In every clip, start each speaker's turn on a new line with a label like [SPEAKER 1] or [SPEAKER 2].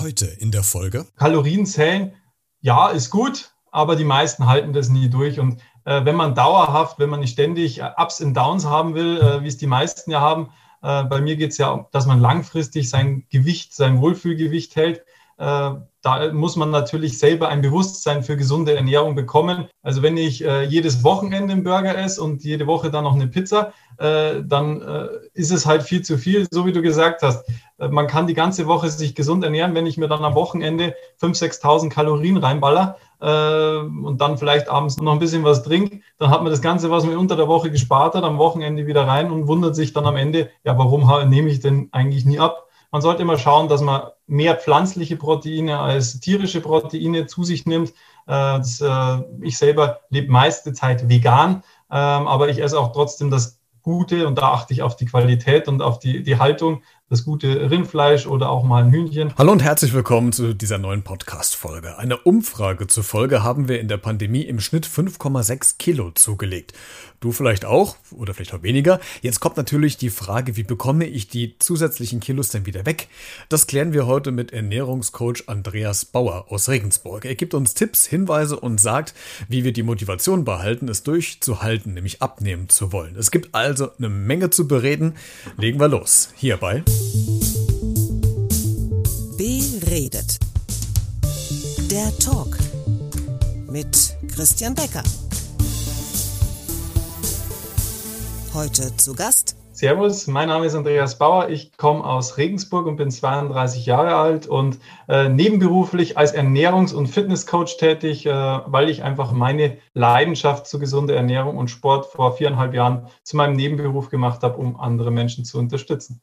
[SPEAKER 1] Heute in der Folge.
[SPEAKER 2] Kalorien zählen, ja, ist gut, aber die meisten halten das nie durch. Und äh, wenn man dauerhaft, wenn man nicht ständig Ups und Downs haben will, äh, wie es die meisten ja haben, äh, bei mir geht es ja, dass man langfristig sein Gewicht, sein Wohlfühlgewicht hält. Äh, da muss man natürlich selber ein Bewusstsein für gesunde Ernährung bekommen. Also wenn ich äh, jedes Wochenende einen Burger esse und jede Woche dann noch eine Pizza, äh, dann äh, ist es halt viel zu viel, so wie du gesagt hast. Äh, man kann die ganze Woche sich gesund ernähren, wenn ich mir dann am Wochenende 5.000, 6.000 Kalorien reinballer äh, und dann vielleicht abends noch ein bisschen was trinke, dann hat man das Ganze, was man unter der Woche gespart hat, am Wochenende wieder rein und wundert sich dann am Ende, ja, warum nehme ich denn eigentlich nie ab? Man sollte immer schauen, dass man mehr pflanzliche Proteine als tierische Proteine zu sich nimmt. Äh, das, äh, ich selber lebe meiste Zeit vegan, ähm, aber ich esse auch trotzdem das Gute und da achte ich auf die Qualität und auf die, die Haltung das gute Rindfleisch oder auch mal ein Hühnchen.
[SPEAKER 1] Hallo und herzlich willkommen zu dieser neuen Podcast-Folge. Eine Umfrage zufolge haben wir in der Pandemie im Schnitt 5,6 Kilo zugelegt. Du vielleicht auch oder vielleicht auch weniger. Jetzt kommt natürlich die Frage, wie bekomme ich die zusätzlichen Kilos denn wieder weg? Das klären wir heute mit Ernährungscoach Andreas Bauer aus Regensburg. Er gibt uns Tipps, Hinweise und sagt, wie wir die Motivation behalten, es durchzuhalten, nämlich abnehmen zu wollen. Es gibt also eine Menge zu bereden. Legen wir los. Hierbei.
[SPEAKER 3] Beredet. Der Talk mit Christian Becker. Heute zu Gast.
[SPEAKER 2] Servus, mein Name ist Andreas Bauer. Ich komme aus Regensburg und bin 32 Jahre alt und äh, nebenberuflich als Ernährungs- und Fitnesscoach tätig, äh, weil ich einfach meine Leidenschaft zu gesunder Ernährung und Sport vor viereinhalb Jahren zu meinem Nebenberuf gemacht habe, um andere Menschen zu unterstützen.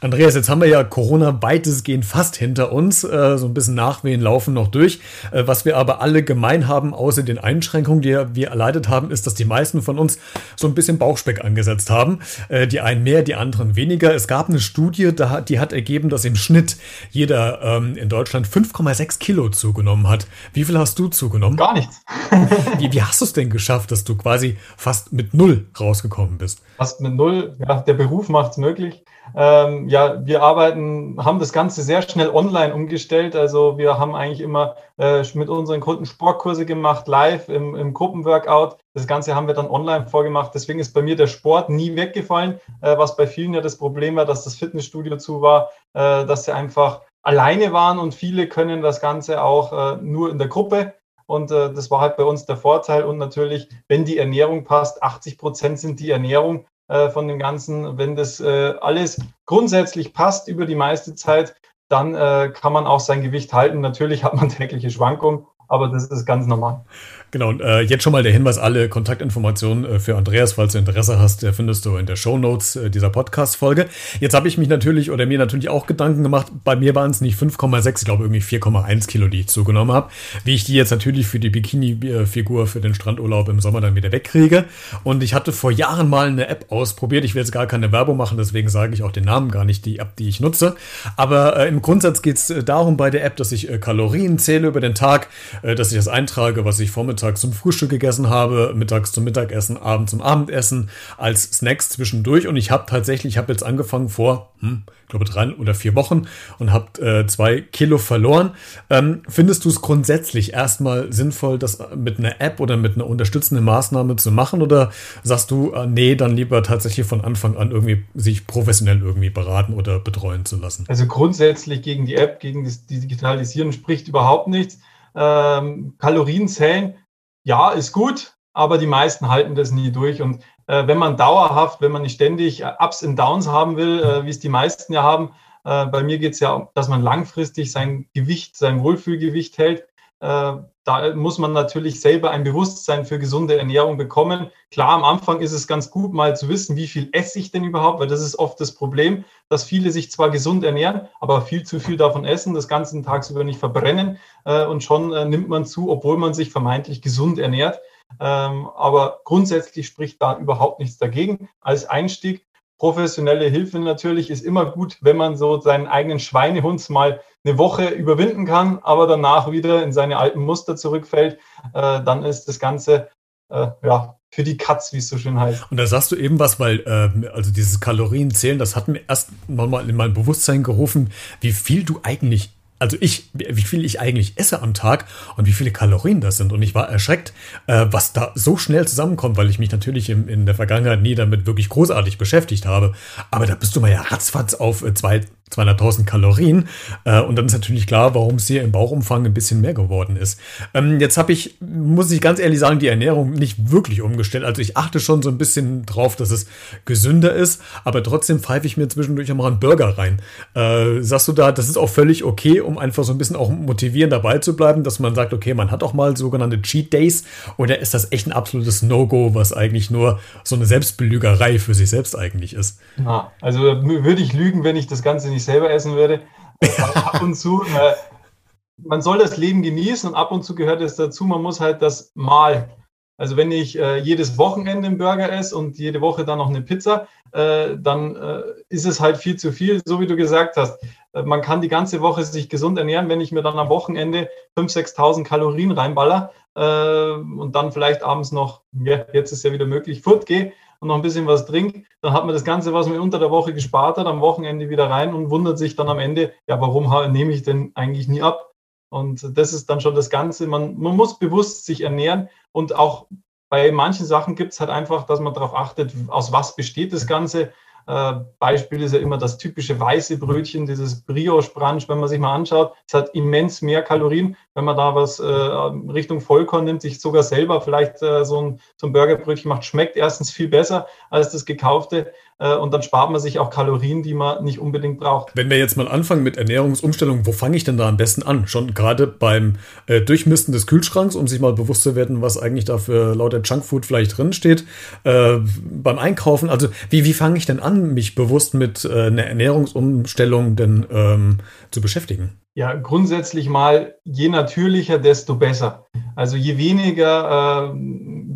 [SPEAKER 1] Andreas, jetzt haben wir ja Corona weitestgehend fast hinter uns. Äh, so ein bisschen Nachwehen laufen noch durch. Äh, was wir aber alle gemein haben, außer den Einschränkungen, die wir erleidet haben, ist, dass die meisten von uns so ein bisschen Bauchspeck angesetzt haben. Äh, die einen mehr, die anderen weniger. Es gab eine Studie, die hat ergeben, dass im Schnitt jeder ähm, in Deutschland 5,6 Kilo zugenommen hat. Wie viel hast du zugenommen?
[SPEAKER 2] Gar nichts.
[SPEAKER 1] wie, wie hast du es denn geschafft, dass du quasi fast mit Null rausgekommen bist?
[SPEAKER 2] Fast mit Null. Ja, der Beruf macht es möglich. Ähm, ja, wir arbeiten, haben das Ganze sehr schnell online umgestellt. Also wir haben eigentlich immer äh, mit unseren Kunden Sportkurse gemacht, live im, im Gruppenworkout. Das Ganze haben wir dann online vorgemacht. Deswegen ist bei mir der Sport nie weggefallen, äh, was bei vielen ja das Problem war, dass das Fitnessstudio zu war, äh, dass sie einfach alleine waren und viele können das Ganze auch äh, nur in der Gruppe. Und äh, das war halt bei uns der Vorteil. Und natürlich, wenn die Ernährung passt, 80 Prozent sind die Ernährung. Äh, von dem Ganzen. Wenn das äh, alles grundsätzlich passt über die meiste Zeit, dann äh, kann man auch sein Gewicht halten. Natürlich hat man tägliche Schwankungen, aber das ist ganz normal.
[SPEAKER 1] Genau, und äh, jetzt schon mal der Hinweis, alle Kontaktinformationen äh, für Andreas, falls du Interesse hast, äh, findest du in der Show Notes äh, dieser Podcast-Folge. Jetzt habe ich mich natürlich oder mir natürlich auch Gedanken gemacht, bei mir waren es nicht 5,6, ich glaube irgendwie 4,1 Kilo, die ich zugenommen habe, wie ich die jetzt natürlich für die Bikini-Figur für den Strandurlaub im Sommer dann wieder wegkriege. Und ich hatte vor Jahren mal eine App ausprobiert, ich will jetzt gar keine Werbung machen, deswegen sage ich auch den Namen gar nicht, die App, die ich nutze. Aber äh, im Grundsatz geht es äh, darum bei der App, dass ich Kalorien zähle über den Tag, dass ich das eintrage, was ich vormittags vormittags zum Frühstück gegessen habe, mittags zum Mittagessen, abends zum Abendessen, als Snacks zwischendurch. Und ich habe tatsächlich, ich habe jetzt angefangen vor, hm, ich glaube drei oder vier Wochen und habe äh, zwei Kilo verloren. Ähm, findest du es grundsätzlich erstmal sinnvoll, das mit einer App oder mit einer unterstützenden Maßnahme zu machen? Oder sagst du, äh, nee, dann lieber tatsächlich von Anfang an irgendwie sich professionell irgendwie beraten oder betreuen zu lassen?
[SPEAKER 2] Also grundsätzlich gegen die App, gegen das Digitalisieren spricht überhaupt nichts. Ähm, Kalorien zählen ja, ist gut, aber die meisten halten das nie durch. Und äh, wenn man dauerhaft, wenn man nicht ständig äh, Ups und Downs haben will, äh, wie es die meisten ja haben, äh, bei mir geht es ja, dass man langfristig sein Gewicht, sein Wohlfühlgewicht hält. Da muss man natürlich selber ein Bewusstsein für gesunde Ernährung bekommen. Klar, am Anfang ist es ganz gut, mal zu wissen, wie viel esse ich denn überhaupt, weil das ist oft das Problem, dass viele sich zwar gesund ernähren, aber viel zu viel davon essen, das ganze tagsüber nicht verbrennen äh, und schon äh, nimmt man zu, obwohl man sich vermeintlich gesund ernährt. Ähm, aber grundsätzlich spricht da überhaupt nichts dagegen. Als Einstieg professionelle Hilfe natürlich ist immer gut, wenn man so seinen eigenen Schweinehund mal eine Woche überwinden kann, aber danach wieder in seine alten Muster zurückfällt, äh, dann ist das Ganze äh, ja für die Katz, wie es so schön heißt.
[SPEAKER 1] Und da sagst du eben was, weil äh, also dieses Kalorienzählen, das hat mir erst mal in mein Bewusstsein gerufen, wie viel du eigentlich also ich, wie viel ich eigentlich esse am Tag und wie viele Kalorien das sind. Und ich war erschreckt, äh, was da so schnell zusammenkommt, weil ich mich natürlich im, in der Vergangenheit nie damit wirklich großartig beschäftigt habe. Aber da bist du mal ja ratzfatz auf äh, zwei, 200.000 Kalorien. Äh, und dann ist natürlich klar, warum es hier im Bauchumfang ein bisschen mehr geworden ist. Ähm, jetzt habe ich, muss ich ganz ehrlich sagen, die Ernährung nicht wirklich umgestellt. Also ich achte schon so ein bisschen drauf, dass es gesünder ist, aber trotzdem pfeife ich mir zwischendurch auch mal einen Burger rein. Äh, sagst du da, das ist auch völlig okay, um einfach so ein bisschen auch motivieren dabei zu bleiben, dass man sagt, okay, man hat auch mal sogenannte Cheat Days oder ist das echt ein absolutes No-Go, was eigentlich nur so eine Selbstbelügerei für sich selbst eigentlich ist?
[SPEAKER 2] Ja, also würde ich lügen, wenn ich das Ganze nicht ich selber essen würde. ab und zu, äh, man soll das Leben genießen und ab und zu gehört es dazu, man muss halt das mal. Also wenn ich äh, jedes Wochenende einen Burger esse und jede Woche dann noch eine Pizza, äh, dann äh, ist es halt viel zu viel, so wie du gesagt hast. Äh, man kann die ganze Woche sich gesund ernähren, wenn ich mir dann am Wochenende 5.000, 6.000 Kalorien reinballer äh, und dann vielleicht abends noch, ja, jetzt ist ja wieder möglich, fort gehe und noch ein bisschen was trinkt, dann hat man das Ganze, was man unter der Woche gespart hat, am Wochenende wieder rein und wundert sich dann am Ende, ja, warum nehme ich denn eigentlich nie ab? Und das ist dann schon das Ganze. Man, man muss bewusst sich ernähren und auch bei manchen Sachen gibt es halt einfach, dass man darauf achtet, aus was besteht das Ganze. Äh, Beispiel ist ja immer das typische weiße Brötchen, dieses Brioche-Brunch, wenn man sich mal anschaut. Es hat immens mehr Kalorien. Wenn man da was äh, Richtung Vollkorn nimmt, sich sogar selber vielleicht äh, so, ein, so ein Burgerbrötchen macht, schmeckt erstens viel besser als das gekaufte. Äh, und dann spart man sich auch Kalorien, die man nicht unbedingt braucht.
[SPEAKER 1] Wenn wir jetzt mal anfangen mit Ernährungsumstellung, wo fange ich denn da am besten an? Schon gerade beim äh, Durchmisten des Kühlschranks, um sich mal bewusst zu werden, was eigentlich da für lauter Junkfood vielleicht drin steht. Äh, beim Einkaufen, also wie, wie fange ich denn an, mich bewusst mit äh, einer Ernährungsumstellung denn ähm, zu beschäftigen?
[SPEAKER 2] Ja, grundsätzlich mal, je natürlicher, desto besser. Also je weniger, äh,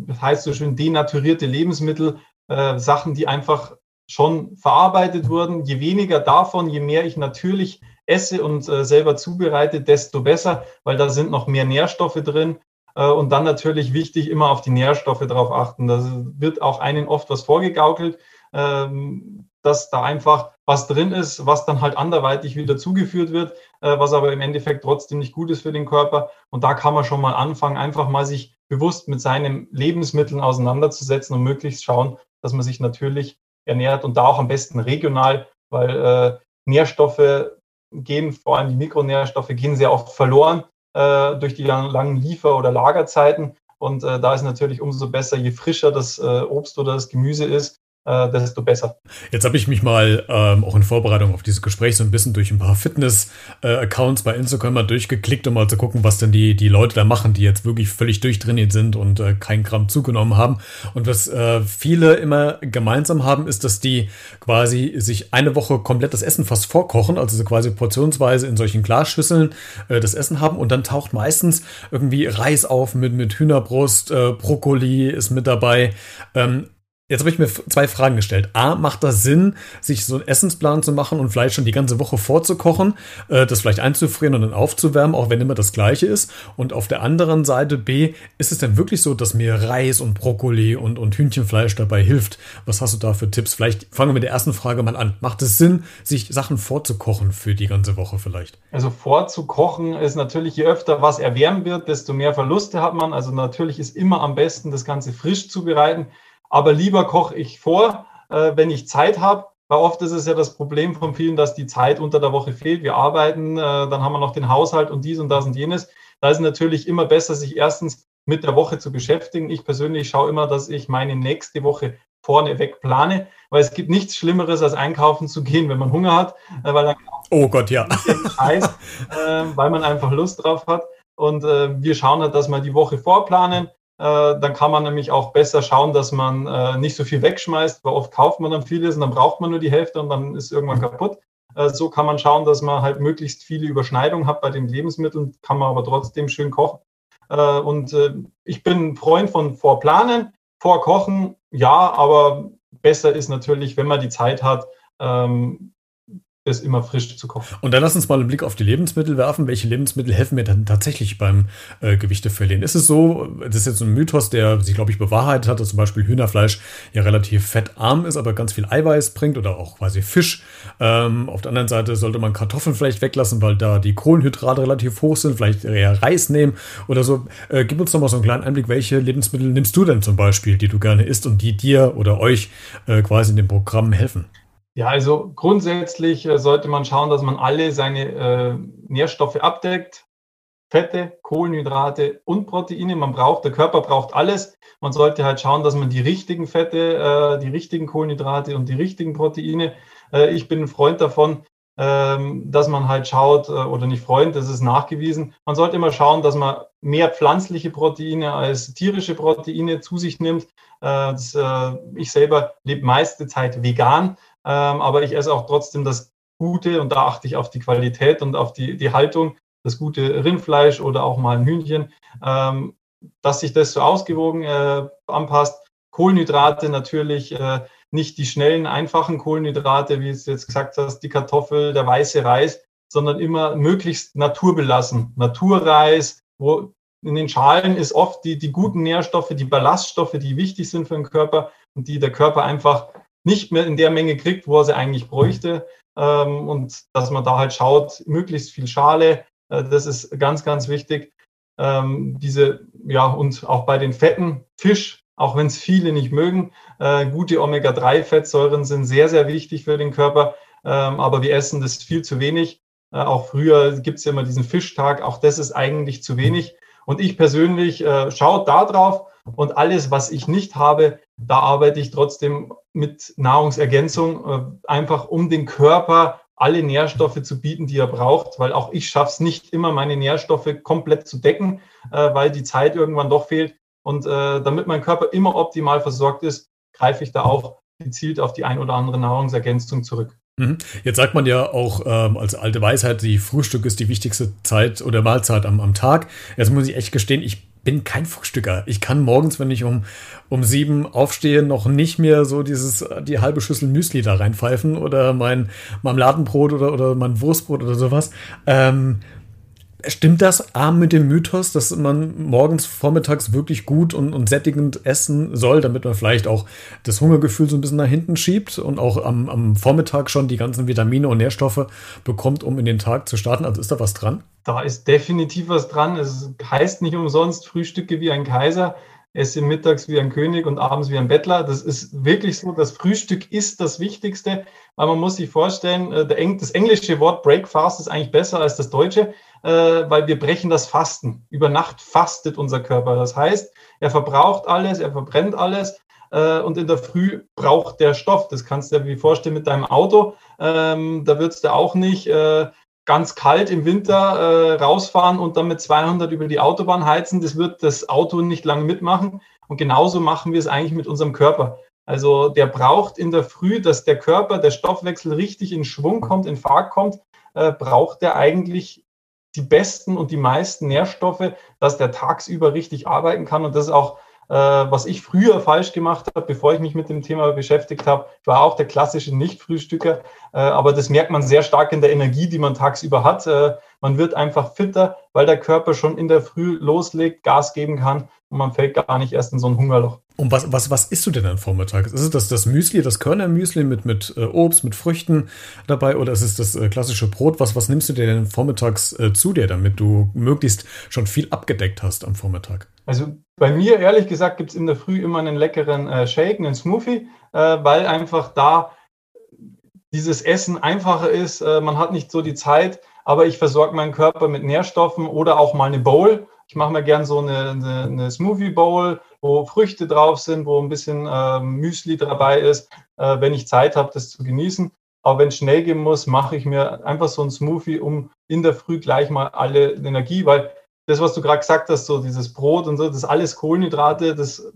[SPEAKER 2] das heißt so schön, denaturierte Lebensmittel, äh, Sachen, die einfach schon verarbeitet wurden. Je weniger davon, je mehr ich natürlich esse und äh, selber zubereite, desto besser, weil da sind noch mehr Nährstoffe drin. Äh, und dann natürlich wichtig, immer auf die Nährstoffe drauf achten. Da wird auch einen oft was vorgegaukelt, ähm, dass da einfach was drin ist, was dann halt anderweitig wieder zugeführt wird, äh, was aber im Endeffekt trotzdem nicht gut ist für den Körper. Und da kann man schon mal anfangen, einfach mal sich bewusst mit seinen Lebensmitteln auseinanderzusetzen und möglichst schauen, dass man sich natürlich ernährt und da auch am besten regional, weil äh, Nährstoffe gehen, vor allem die Mikronährstoffe, gehen sehr oft verloren äh, durch die lang, langen Liefer- oder Lagerzeiten. Und äh, da ist natürlich umso besser, je frischer das äh, Obst oder das Gemüse ist, äh, desto besser.
[SPEAKER 1] Jetzt habe ich mich mal ähm, auch in Vorbereitung auf dieses Gespräch so ein bisschen durch ein paar Fitness-Accounts bei Instagram mal durchgeklickt, um mal zu gucken, was denn die, die Leute da machen, die jetzt wirklich völlig durchtrainiert sind und äh, kein Gramm zugenommen haben. Und was äh, viele immer gemeinsam haben, ist, dass die quasi sich eine Woche komplett das Essen fast vorkochen, also so quasi portionsweise in solchen Glasschüsseln äh, das Essen haben und dann taucht meistens irgendwie Reis auf mit, mit Hühnerbrust, äh, Brokkoli ist mit dabei. Ähm, Jetzt habe ich mir zwei Fragen gestellt. A, macht das Sinn, sich so einen Essensplan zu machen und vielleicht schon die ganze Woche vorzukochen, äh, das vielleicht einzufrieren und dann aufzuwärmen, auch wenn immer das gleiche ist? Und auf der anderen Seite B, ist es denn wirklich so, dass mir Reis und Brokkoli und, und Hühnchenfleisch dabei hilft? Was hast du da für Tipps? Vielleicht fangen wir mit der ersten Frage mal an. Macht es Sinn, sich Sachen vorzukochen für die ganze Woche vielleicht?
[SPEAKER 2] Also vorzukochen ist natürlich, je öfter was erwärmt wird, desto mehr Verluste hat man. Also natürlich ist immer am besten, das Ganze frisch zubereiten. Aber lieber koche ich vor, äh, wenn ich Zeit habe. Weil oft ist es ja das Problem von vielen, dass die Zeit unter der Woche fehlt. Wir arbeiten, äh, dann haben wir noch den Haushalt und dies und das und jenes. Da ist es natürlich immer besser, sich erstens mit der Woche zu beschäftigen. Ich persönlich schaue immer, dass ich meine nächste Woche vorneweg plane, weil es gibt nichts Schlimmeres, als einkaufen zu gehen, wenn man Hunger hat, äh, weil dann
[SPEAKER 1] oh Gott, ja,
[SPEAKER 2] Scheiß, äh, weil man einfach Lust drauf hat. Und äh, wir schauen halt, dass wir die Woche vorplanen, dann kann man nämlich auch besser schauen, dass man äh, nicht so viel wegschmeißt, weil oft kauft man dann vieles und dann braucht man nur die Hälfte und dann ist irgendwann kaputt. Äh, so kann man schauen, dass man halt möglichst viele Überschneidungen hat bei den Lebensmitteln, kann man aber trotzdem schön kochen. und ich bin Freund von Vorplanen, Vorkochen, ja, aber besser ist natürlich, wenn man die Zeit hat, ähm, das immer frisch zu kochen.
[SPEAKER 1] Und dann lass uns mal einen Blick auf die Lebensmittel werfen. Welche Lebensmittel helfen mir dann tatsächlich beim äh, Gewichte verlieren? Ist es so, das ist jetzt ein Mythos, der sich, glaube ich, bewahrheitet hat, dass zum Beispiel Hühnerfleisch ja relativ fettarm ist, aber ganz viel Eiweiß bringt oder auch quasi Fisch. Ähm, auf der anderen Seite sollte man Kartoffeln vielleicht weglassen, weil da die Kohlenhydrate relativ hoch sind, vielleicht eher Reis nehmen oder so. Äh, gib uns doch mal so einen kleinen Einblick, welche Lebensmittel nimmst du denn zum Beispiel, die du gerne isst und die dir oder euch äh, quasi in dem Programm helfen?
[SPEAKER 2] Ja, also grundsätzlich äh, sollte man schauen, dass man alle seine äh, Nährstoffe abdeckt. Fette, Kohlenhydrate und Proteine. Man braucht, der Körper braucht alles. Man sollte halt schauen, dass man die richtigen Fette, äh, die richtigen Kohlenhydrate und die richtigen Proteine. Äh, ich bin ein Freund davon, ähm, dass man halt schaut, äh, oder nicht Freund, das ist nachgewiesen. Man sollte immer schauen, dass man mehr pflanzliche Proteine als tierische Proteine zu sich nimmt. Äh, das, ich selber lebe meiste Zeit vegan aber ich esse auch trotzdem das Gute und da achte ich auf die Qualität und auf die, die Haltung, das gute Rindfleisch oder auch mal ein Hühnchen, ähm, dass sich das so ausgewogen äh, anpasst. Kohlenhydrate natürlich äh, nicht die schnellen, einfachen Kohlenhydrate, wie es jetzt gesagt hast, die Kartoffel, der weiße Reis, sondern immer möglichst naturbelassen. Naturreis, wo in den Schalen ist oft die, die guten Nährstoffe, die Ballaststoffe, die wichtig sind für den Körper und die der Körper einfach nicht mehr in der Menge kriegt, wo er sie eigentlich bräuchte. Ähm, und dass man da halt schaut, möglichst viel Schale, äh, das ist ganz, ganz wichtig. Ähm, diese, ja, und auch bei den Fetten, Fisch, auch wenn es viele nicht mögen, äh, gute Omega-3-Fettsäuren sind sehr, sehr wichtig für den Körper. Ähm, aber wir essen das viel zu wenig. Äh, auch früher gibt es ja immer diesen Fischtag, auch das ist eigentlich zu wenig. Und ich persönlich äh, schaue da drauf und alles, was ich nicht habe, da arbeite ich trotzdem mit Nahrungsergänzung, äh, einfach um den Körper alle Nährstoffe zu bieten, die er braucht, weil auch ich schaffe es nicht immer, meine Nährstoffe komplett zu decken, äh, weil die Zeit irgendwann doch fehlt. Und äh, damit mein Körper immer optimal versorgt ist, greife ich da auch gezielt auf die ein oder andere Nahrungsergänzung zurück.
[SPEAKER 1] Mhm. Jetzt sagt man ja auch ähm, als alte Weisheit, die Frühstück ist die wichtigste Zeit oder Mahlzeit am, am Tag. Jetzt muss ich echt gestehen, ich bin kein Frühstücker. Ich kann morgens, wenn ich um, um sieben aufstehe, noch nicht mehr so dieses, die halbe Schüssel Müsli da reinpfeifen oder mein Marmeladenbrot oder, oder mein Wurstbrot oder sowas. Ähm, Stimmt das A mit dem Mythos, dass man morgens, vormittags wirklich gut und, und sättigend essen soll, damit man vielleicht auch das Hungergefühl so ein bisschen nach hinten schiebt und auch am, am Vormittag schon die ganzen Vitamine und Nährstoffe bekommt, um in den Tag zu starten? Also ist da was dran?
[SPEAKER 2] Da ist definitiv was dran. Es heißt nicht umsonst Frühstücke wie ein Kaiser esse mittags wie ein König und abends wie ein Bettler. Das ist wirklich so. Das Frühstück ist das Wichtigste, weil man muss sich vorstellen, äh, das englische Wort Breakfast ist eigentlich besser als das deutsche äh, weil wir brechen das Fasten. Über Nacht fastet unser Körper. Das heißt, er verbraucht alles, er verbrennt alles äh, und in der Früh braucht der Stoff. Das kannst du dir wie vorstellen mit deinem Auto. Ähm, da würdest du auch nicht äh, ganz kalt im Winter äh, rausfahren und dann mit 200 über die Autobahn heizen. Das wird das Auto nicht lange mitmachen. Und genauso machen wir es eigentlich mit unserem Körper. Also der braucht in der Früh, dass der Körper, der Stoffwechsel richtig in Schwung kommt, in Fahrt kommt, äh, braucht er eigentlich die besten und die meisten Nährstoffe, dass der tagsüber richtig arbeiten kann. Und das ist auch, äh, was ich früher falsch gemacht habe, bevor ich mich mit dem Thema beschäftigt habe. Ich war auch der klassische Nicht-Frühstücker, aber das merkt man sehr stark in der Energie, die man tagsüber hat. Äh, man wird einfach fitter, weil der Körper schon in der Früh loslegt, Gas geben kann und man fällt gar nicht erst in so ein Hungerloch.
[SPEAKER 1] Und was, was, was isst du denn dann vormittags? Ist es das, das Müsli, das Körnermüsli mit, mit äh, Obst, mit Früchten dabei oder ist es das äh, klassische Brot? Was, was nimmst du dir denn vormittags äh, zu dir, damit du möglichst schon viel abgedeckt hast am Vormittag?
[SPEAKER 2] Also bei mir, ehrlich gesagt, gibt es in der Früh immer einen leckeren äh, Shake, einen Smoothie, äh, weil einfach da dieses Essen einfacher ist. Äh, man hat nicht so die Zeit, aber ich versorge meinen Körper mit Nährstoffen oder auch mal eine Bowl. Ich mache mir gern so eine, eine, eine Smoothie Bowl wo Früchte drauf sind, wo ein bisschen äh, Müsli dabei ist, äh, wenn ich Zeit habe, das zu genießen. Aber wenn es schnell gehen muss, mache ich mir einfach so ein Smoothie, um in der Früh gleich mal alle Energie, weil das, was du gerade gesagt hast, so dieses Brot und so, das ist alles Kohlenhydrate, das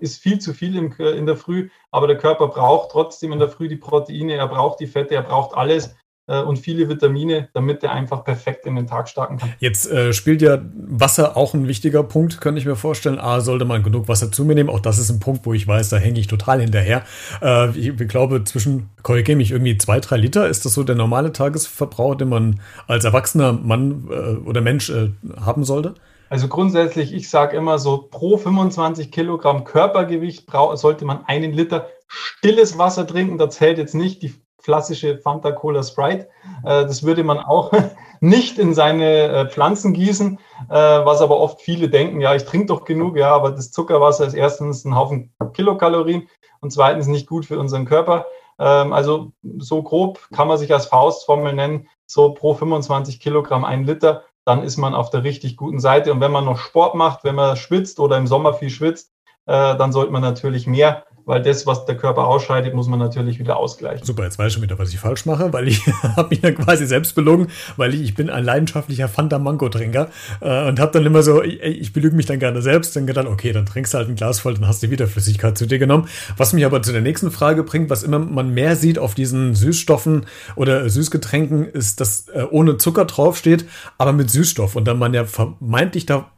[SPEAKER 2] ist viel zu viel im, in der Früh, aber der Körper braucht trotzdem in der Früh die Proteine, er braucht die Fette, er braucht alles. Äh, und viele Vitamine, damit er einfach perfekt in den Tag starten kann.
[SPEAKER 1] Jetzt äh, spielt ja Wasser auch ein wichtiger Punkt, könnte ich mir vorstellen. A, sollte man genug Wasser zu mir nehmen. Auch das ist ein Punkt, wo ich weiß, da hänge ich total hinterher. Äh, ich, ich, glaube, zwischen, korrigiere mich, irgendwie zwei, drei Liter, ist das so der normale Tagesverbrauch, den man als erwachsener Mann äh, oder Mensch äh, haben sollte?
[SPEAKER 2] Also grundsätzlich, ich sage immer so, pro 25 Kilogramm Körpergewicht sollte man einen Liter stilles Wasser trinken. Da zählt jetzt nicht die klassische Fanta Cola Sprite. Äh, das würde man auch nicht in seine äh, Pflanzen gießen, äh, was aber oft viele denken, ja, ich trinke doch genug, ja, aber das Zuckerwasser ist erstens ein Haufen Kilokalorien und zweitens nicht gut für unseren Körper. Ähm, also so grob kann man sich als Faustformel nennen, so pro 25 Kilogramm ein Liter, dann ist man auf der richtig guten Seite. Und wenn man noch Sport macht, wenn man schwitzt oder im Sommer viel schwitzt, dann sollte man natürlich mehr weil das, was der Körper ausscheidet, muss man natürlich wieder ausgleichen.
[SPEAKER 1] Super, jetzt weiß ich schon wieder, was ich falsch mache, weil ich habe mich dann quasi selbst belogen, weil ich, ich bin ein leidenschaftlicher Fanta Mango Trinker äh, und habe dann immer so, ich, ich belüge mich dann gerne selbst, dann gedacht, okay, dann trinkst du halt ein Glas voll, dann hast du wieder Flüssigkeit zu dir genommen. Was mich aber zu der nächsten Frage bringt, was immer man mehr sieht auf diesen Süßstoffen oder Süßgetränken, ist, dass äh, ohne Zucker draufsteht, aber mit Süßstoff und dann man ja vermeintlich da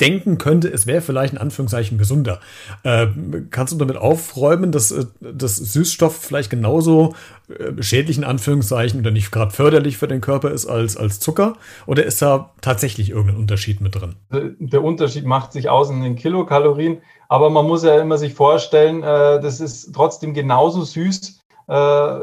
[SPEAKER 1] denken könnte, es wäre vielleicht in Anführungszeichen gesunder. Äh, kannst du damit aufräumen, dass äh, das Süßstoff vielleicht genauso äh, schädlich in Anführungszeichen oder nicht gerade förderlich für den Körper ist als, als Zucker? Oder ist da tatsächlich irgendein Unterschied mit drin?
[SPEAKER 2] Der Unterschied macht sich aus in den Kilokalorien, aber man muss ja immer sich vorstellen, äh, das ist trotzdem genauso süß. Äh,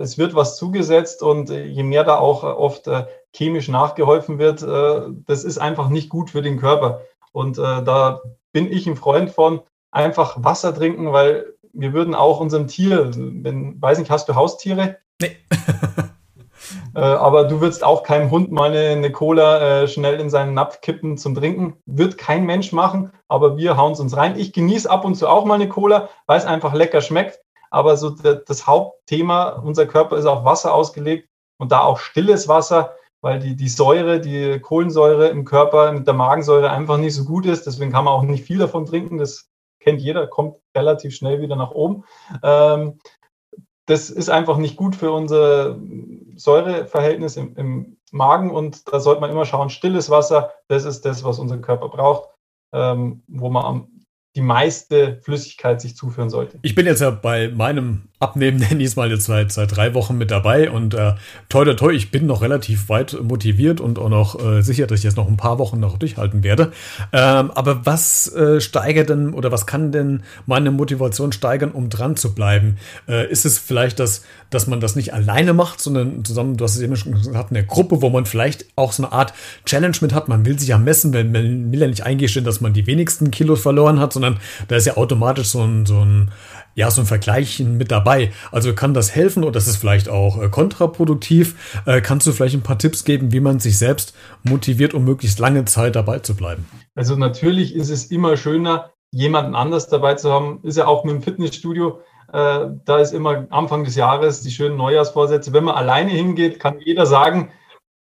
[SPEAKER 2] es wird was zugesetzt und je mehr da auch oft äh, chemisch nachgeholfen wird, das ist einfach nicht gut für den Körper. Und äh, da bin ich ein Freund von, einfach Wasser trinken, weil wir würden auch unserem Tier, wenn, weiß nicht, hast du Haustiere? Nee. äh, aber du würdest auch keinem Hund mal eine, eine Cola äh, schnell in seinen Napf kippen zum Trinken. Wird kein Mensch machen, aber wir hauen es uns rein. Ich genieße ab und zu auch mal eine Cola, weil es einfach lecker schmeckt. Aber so das Hauptthema, unser Körper ist auf Wasser ausgelegt und da auch stilles Wasser weil die, die Säure, die Kohlensäure im Körper mit der Magensäure einfach nicht so gut ist. Deswegen kann man auch nicht viel davon trinken. Das kennt jeder, kommt relativ schnell wieder nach oben. Ähm, das ist einfach nicht gut für unser Säureverhältnis im, im, Magen und da sollte man immer schauen, stilles Wasser, das ist das, was unser Körper braucht, ähm, wo man am, die meiste Flüssigkeit sich zuführen sollte.
[SPEAKER 1] Ich bin jetzt ja bei meinem Abnehmen nenne ich es mal jetzt seit, seit drei Wochen mit dabei und äh, toi, toi, toi, ich bin noch relativ weit motiviert und auch noch äh, sicher, dass ich jetzt noch ein paar Wochen noch durchhalten werde. Ähm, aber was äh, steigert denn oder was kann denn meine Motivation steigern, um dran zu bleiben? Äh, ist es vielleicht, dass, dass man das nicht alleine macht, sondern zusammen, du hast es eben schon gesagt, eine Gruppe, wo man vielleicht auch so eine Art Challenge mit hat. Man will sich ja messen, wenn man will ja nicht eingestehen, dass man die wenigsten Kilos verloren hat, sondern da ist ja automatisch so ein, so ein ja, so ein Vergleichen mit dabei. Also kann das helfen oder das ist vielleicht auch äh, kontraproduktiv? Äh, kannst du vielleicht ein paar Tipps geben, wie man sich selbst motiviert, um möglichst lange Zeit dabei zu bleiben?
[SPEAKER 2] Also natürlich ist es immer schöner, jemanden anders dabei zu haben. Ist ja auch mit dem Fitnessstudio. Äh, da ist immer Anfang des Jahres die schönen Neujahrsvorsätze. Wenn man alleine hingeht, kann jeder sagen,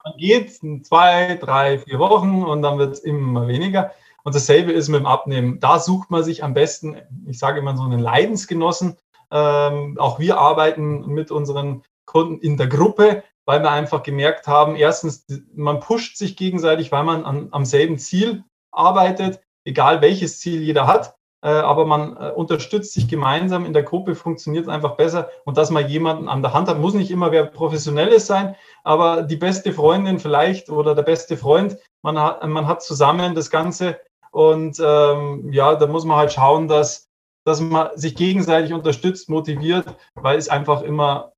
[SPEAKER 2] man geht zwei, drei, vier Wochen und dann wird es immer weniger. Und dasselbe ist mit dem Abnehmen. Da sucht man sich am besten, ich sage immer so einen Leidensgenossen. Ähm, auch wir arbeiten mit unseren Kunden in der Gruppe, weil wir einfach gemerkt haben, erstens, man pusht sich gegenseitig, weil man an, am selben Ziel arbeitet, egal welches Ziel jeder hat. Äh, aber man äh, unterstützt sich gemeinsam in der Gruppe, funktioniert es einfach besser. Und dass man jemanden an der Hand hat, muss nicht immer wer Professionelles sein, aber die beste Freundin vielleicht oder der beste Freund, man hat, man hat zusammen das Ganze und ähm, ja, da muss man halt schauen, dass, dass man sich gegenseitig unterstützt, motiviert, weil es einfach immer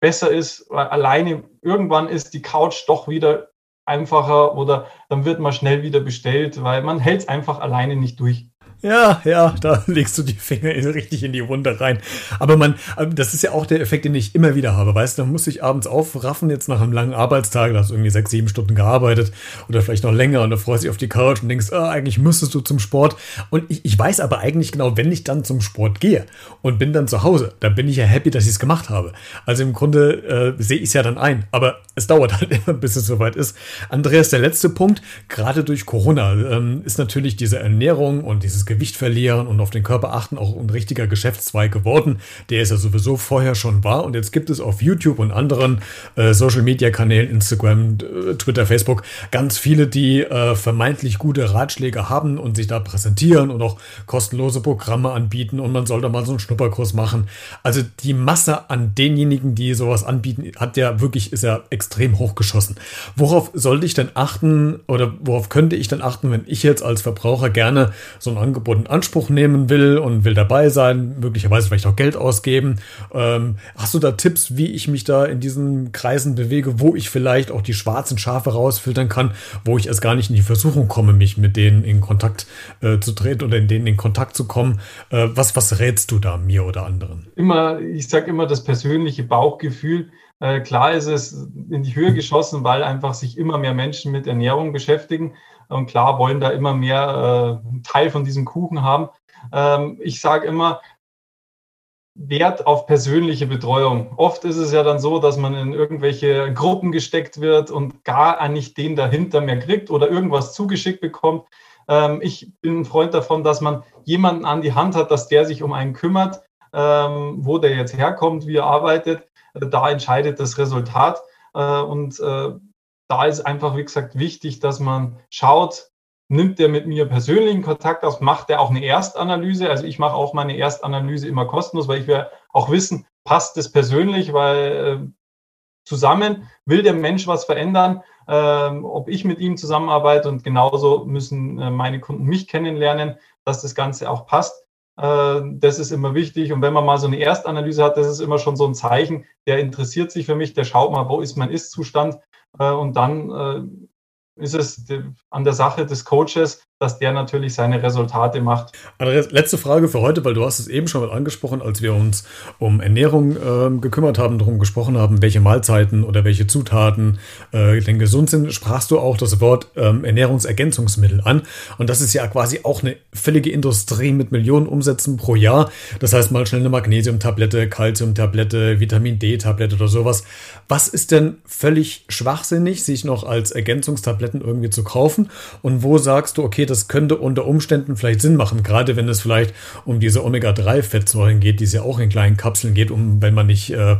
[SPEAKER 2] besser ist, weil alleine irgendwann ist die Couch doch wieder einfacher oder dann wird man schnell wieder bestellt, weil man hält es einfach alleine nicht durch.
[SPEAKER 1] Ja, ja, da legst du die Finger richtig in die Wunde rein. Aber man, ähm, das ist ja auch der Effekt, den ich immer wieder habe. Weißt du, da muss ich abends aufraffen, jetzt nach einem langen Arbeitstag, da hast du irgendwie sechs, sieben Stunden gearbeitet oder vielleicht noch länger und da freust du dich auf die Couch und denkst, ah, eigentlich müsstest du zum Sport. Und ich, ich weiß aber eigentlich genau, wenn ich dann zum Sport gehe und bin dann zu Hause, dann bin ich ja happy, dass ich es gemacht habe. Also im Grunde äh, sehe ich es ja dann ein. Aber es dauert halt immer, bis es soweit ist. Andreas, der letzte Punkt, gerade durch Corona, ähm, ist natürlich diese Ernährung und dieses Gewicht verlieren und auf den Körper achten auch ein richtiger Geschäftszweig geworden, der es ja sowieso vorher schon war. Und jetzt gibt es auf YouTube und anderen äh, Social-Media-Kanälen, Instagram, äh, Twitter, Facebook, ganz viele, die äh, vermeintlich gute Ratschläge haben und sich da präsentieren und auch kostenlose Programme anbieten und man sollte mal so einen Schnupperkurs machen. Also die Masse an denjenigen, die sowas anbieten, hat ja wirklich, ist ja extrem hochgeschossen. Worauf sollte ich denn achten oder worauf könnte ich denn achten, wenn ich jetzt als Verbraucher gerne so ein Angebot in Anspruch nehmen will und will dabei sein, möglicherweise vielleicht auch Geld ausgeben? Ähm, hast du da Tipps, wie ich mich da in diesen Kreisen bewege, wo ich vielleicht auch die schwarzen Schafe rausfiltern kann, wo ich erst gar nicht in die Versuchung komme, mich mit denen in Kontakt äh, zu treten oder in denen in Kontakt zu kommen? Äh, was, was rätst du da mir oder anderen?
[SPEAKER 2] Immer, ich sage immer das persönliche Bauchgefühl. Äh, klar ist es in die Höhe geschossen, weil einfach sich immer mehr Menschen mit Ernährung beschäftigen und klar wollen da immer mehr äh, Teil von diesem Kuchen haben. Ähm, ich sage immer, Wert auf persönliche Betreuung. Oft ist es ja dann so, dass man in irgendwelche Gruppen gesteckt wird und gar nicht den dahinter mehr kriegt oder irgendwas zugeschickt bekommt. Ähm, ich bin ein Freund davon, dass man jemanden an die Hand hat, dass der sich um einen kümmert, ähm, wo der jetzt herkommt, wie er arbeitet. Da entscheidet das Resultat. Äh, und äh, da ist einfach, wie gesagt, wichtig, dass man schaut, nimmt der mit mir persönlichen Kontakt auf, macht der auch eine Erstanalyse. Also ich mache auch meine Erstanalyse immer kostenlos, weil ich will auch wissen, passt das persönlich, weil äh, zusammen will der Mensch was verändern, äh, ob ich mit ihm zusammenarbeite und genauso müssen äh, meine Kunden mich kennenlernen, dass das Ganze auch passt. Äh, das ist immer wichtig. Und wenn man mal so eine Erstanalyse hat, das ist immer schon so ein Zeichen, der interessiert sich für mich, der schaut mal, wo ist mein Ist-Zustand. Äh, und dann äh, ist es an der Sache des Coaches, dass der natürlich seine Resultate macht.
[SPEAKER 1] Andreas, letzte Frage für heute, weil du hast es eben schon mal angesprochen, als wir uns um Ernährung äh, gekümmert haben, darum gesprochen haben, welche Mahlzeiten oder welche Zutaten äh, denn gesund sind, sprachst du auch das Wort ähm, Ernährungsergänzungsmittel an. Und das ist ja quasi auch eine völlige Industrie mit Millionen Umsätzen pro Jahr. Das heißt mal schnell eine Magnesiumtablette, Calciumtablette, Vitamin D-Tablette oder sowas. Was ist denn völlig schwachsinnig, sich noch als Ergänzungstabletten irgendwie zu kaufen? Und wo sagst du, okay, das könnte unter Umständen vielleicht Sinn machen, gerade wenn es vielleicht um diese Omega-3-Fettsäuren geht, die es ja auch in kleinen Kapseln geht, um wenn man nicht äh,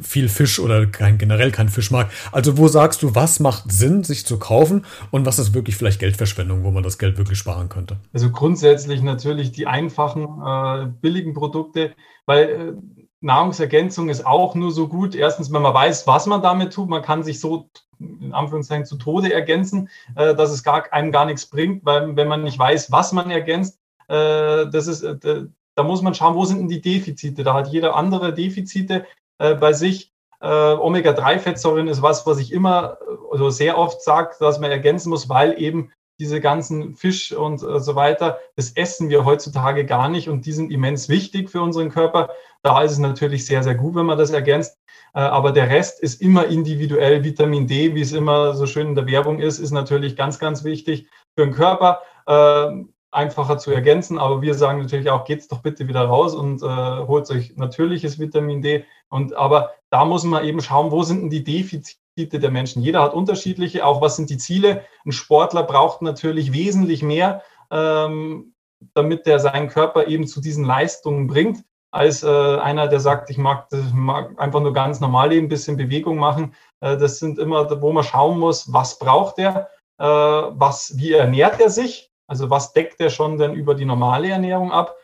[SPEAKER 1] viel Fisch oder kein, generell keinen Fisch mag. Also wo sagst du, was macht Sinn, sich zu kaufen und was ist wirklich vielleicht Geldverschwendung, wo man das Geld wirklich sparen könnte?
[SPEAKER 2] Also grundsätzlich natürlich die einfachen, äh, billigen Produkte, weil äh, Nahrungsergänzung ist auch nur so gut. Erstens, wenn man weiß, was man damit tut, man kann sich so in Anführungszeichen zu Tode ergänzen, äh, dass es gar, einem gar nichts bringt, weil wenn man nicht weiß, was man ergänzt, äh, das ist, äh, da muss man schauen, wo sind denn die Defizite? Da hat jeder andere Defizite äh, bei sich. Äh, Omega-3-Fettsäuren ist was, was ich immer, also sehr oft sage, dass man ergänzen muss, weil eben diese ganzen Fisch und äh, so weiter, das essen wir heutzutage gar nicht und die sind immens wichtig für unseren Körper. Da ist es natürlich sehr, sehr gut, wenn man das ergänzt. Äh, aber der Rest ist immer individuell. Vitamin D, wie es immer so schön in der Werbung ist, ist natürlich ganz, ganz wichtig für den Körper. Äh, einfacher zu ergänzen, aber wir sagen natürlich auch, geht's doch bitte wieder raus und äh, holt euch natürliches Vitamin D. Und aber da muss man eben schauen, wo sind denn die Defizite der Menschen? Jeder hat unterschiedliche, auch was sind die Ziele? Ein Sportler braucht natürlich wesentlich mehr, ähm, damit er seinen Körper eben zu diesen Leistungen bringt als äh, einer, der sagt, ich mag, mag, einfach nur ganz normal leben, ein bisschen Bewegung machen. Äh, das sind immer, wo man schauen muss, was braucht er, äh, was, wie ernährt er sich, also was deckt er schon denn über die normale Ernährung ab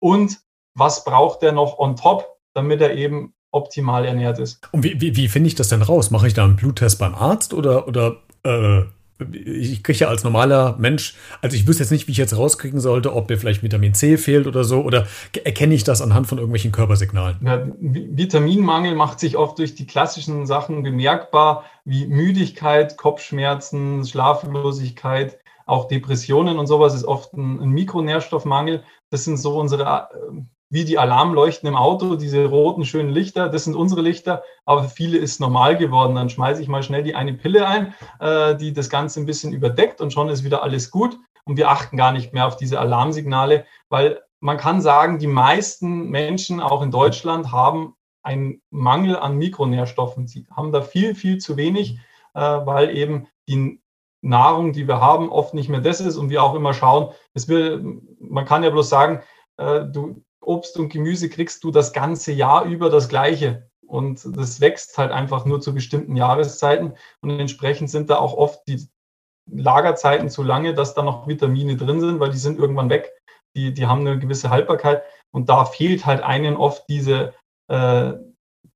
[SPEAKER 2] und was braucht er noch on top, damit er eben optimal ernährt ist.
[SPEAKER 1] Und wie, wie, wie finde ich das denn raus? Mache ich da einen Bluttest beim Arzt oder, oder äh ich kriege ja als normaler Mensch, also ich wüsste jetzt nicht, wie ich jetzt rauskriegen sollte, ob mir vielleicht Vitamin C fehlt oder so, oder erkenne ich das anhand von irgendwelchen Körpersignalen?
[SPEAKER 2] Ja, Vitaminmangel macht sich oft durch die klassischen Sachen bemerkbar, wie Müdigkeit, Kopfschmerzen, Schlaflosigkeit, auch Depressionen und sowas ist oft ein, ein Mikronährstoffmangel. Das sind so unsere wie die Alarmleuchten im Auto, diese roten schönen Lichter, das sind unsere Lichter, aber für viele ist normal geworden. Dann schmeiße ich mal schnell die eine Pille ein, äh, die das Ganze ein bisschen überdeckt und schon ist wieder alles gut. Und wir achten gar nicht mehr auf diese Alarmsignale, weil man kann sagen, die meisten Menschen, auch in Deutschland, haben einen Mangel an Mikronährstoffen. Sie haben da viel, viel zu wenig, äh, weil eben die Nahrung, die wir haben, oft nicht mehr das ist und wir auch immer schauen, es will, man kann ja bloß sagen, äh, du Obst und Gemüse kriegst du das ganze Jahr über das gleiche. Und das wächst halt einfach nur zu bestimmten Jahreszeiten. Und entsprechend sind da auch oft die Lagerzeiten zu lange, dass da noch Vitamine drin sind, weil die sind irgendwann weg. Die, die haben eine gewisse Haltbarkeit. Und da fehlt halt einen oft diese, äh,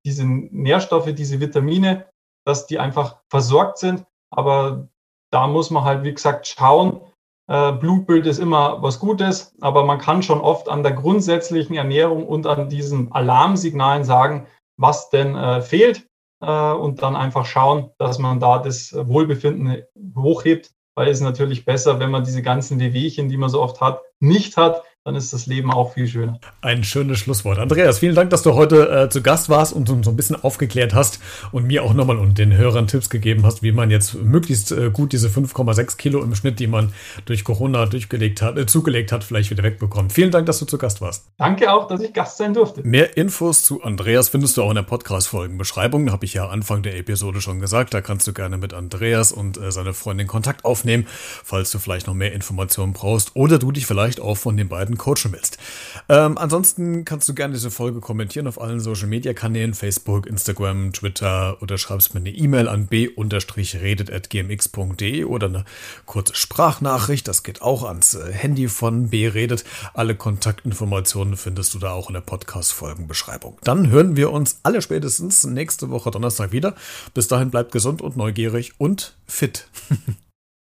[SPEAKER 2] diese Nährstoffe, diese Vitamine, dass die einfach versorgt sind. Aber da muss man halt, wie gesagt, schauen. Äh, Blutbild ist immer was Gutes, aber man kann schon oft an der grundsätzlichen Ernährung und an diesen Alarmsignalen sagen, was denn äh, fehlt äh, und dann einfach schauen, dass man da das Wohlbefinden hochhebt, weil es natürlich besser, wenn man diese ganzen Wehwehchen, die man so oft hat, nicht hat, dann ist das Leben auch viel schöner.
[SPEAKER 1] Ein schönes Schlusswort. Andreas, vielen Dank, dass du heute äh, zu Gast warst und uns so ein bisschen aufgeklärt hast und mir auch nochmal und den Hörern Tipps gegeben hast, wie man jetzt möglichst äh, gut diese 5,6 Kilo im Schnitt, die man durch Corona durchgelegt hat, äh, zugelegt hat, vielleicht wieder wegbekommt. Vielen Dank, dass du zu Gast warst.
[SPEAKER 2] Danke auch, dass ich Gast sein durfte.
[SPEAKER 1] Mehr Infos zu Andreas findest du auch in der Podcast-Folgenbeschreibung. Habe ich ja Anfang der Episode schon gesagt. Da kannst du gerne mit Andreas und äh, seine Freundin Kontakt aufnehmen, falls du vielleicht noch mehr Informationen brauchst oder du dich vielleicht auch von den beiden coachen willst. Ähm, ansonsten kannst du gerne diese Folge kommentieren auf allen Social Media Kanälen, Facebook, Instagram, Twitter oder schreibst mir eine E-Mail an b-redet.gmx.de oder eine kurze Sprachnachricht. Das geht auch ans äh, Handy von B-Redet. Alle Kontaktinformationen findest du da auch in der Podcast-Folgenbeschreibung. Dann hören wir uns alle spätestens nächste Woche Donnerstag wieder. Bis dahin bleibt gesund und neugierig und fit.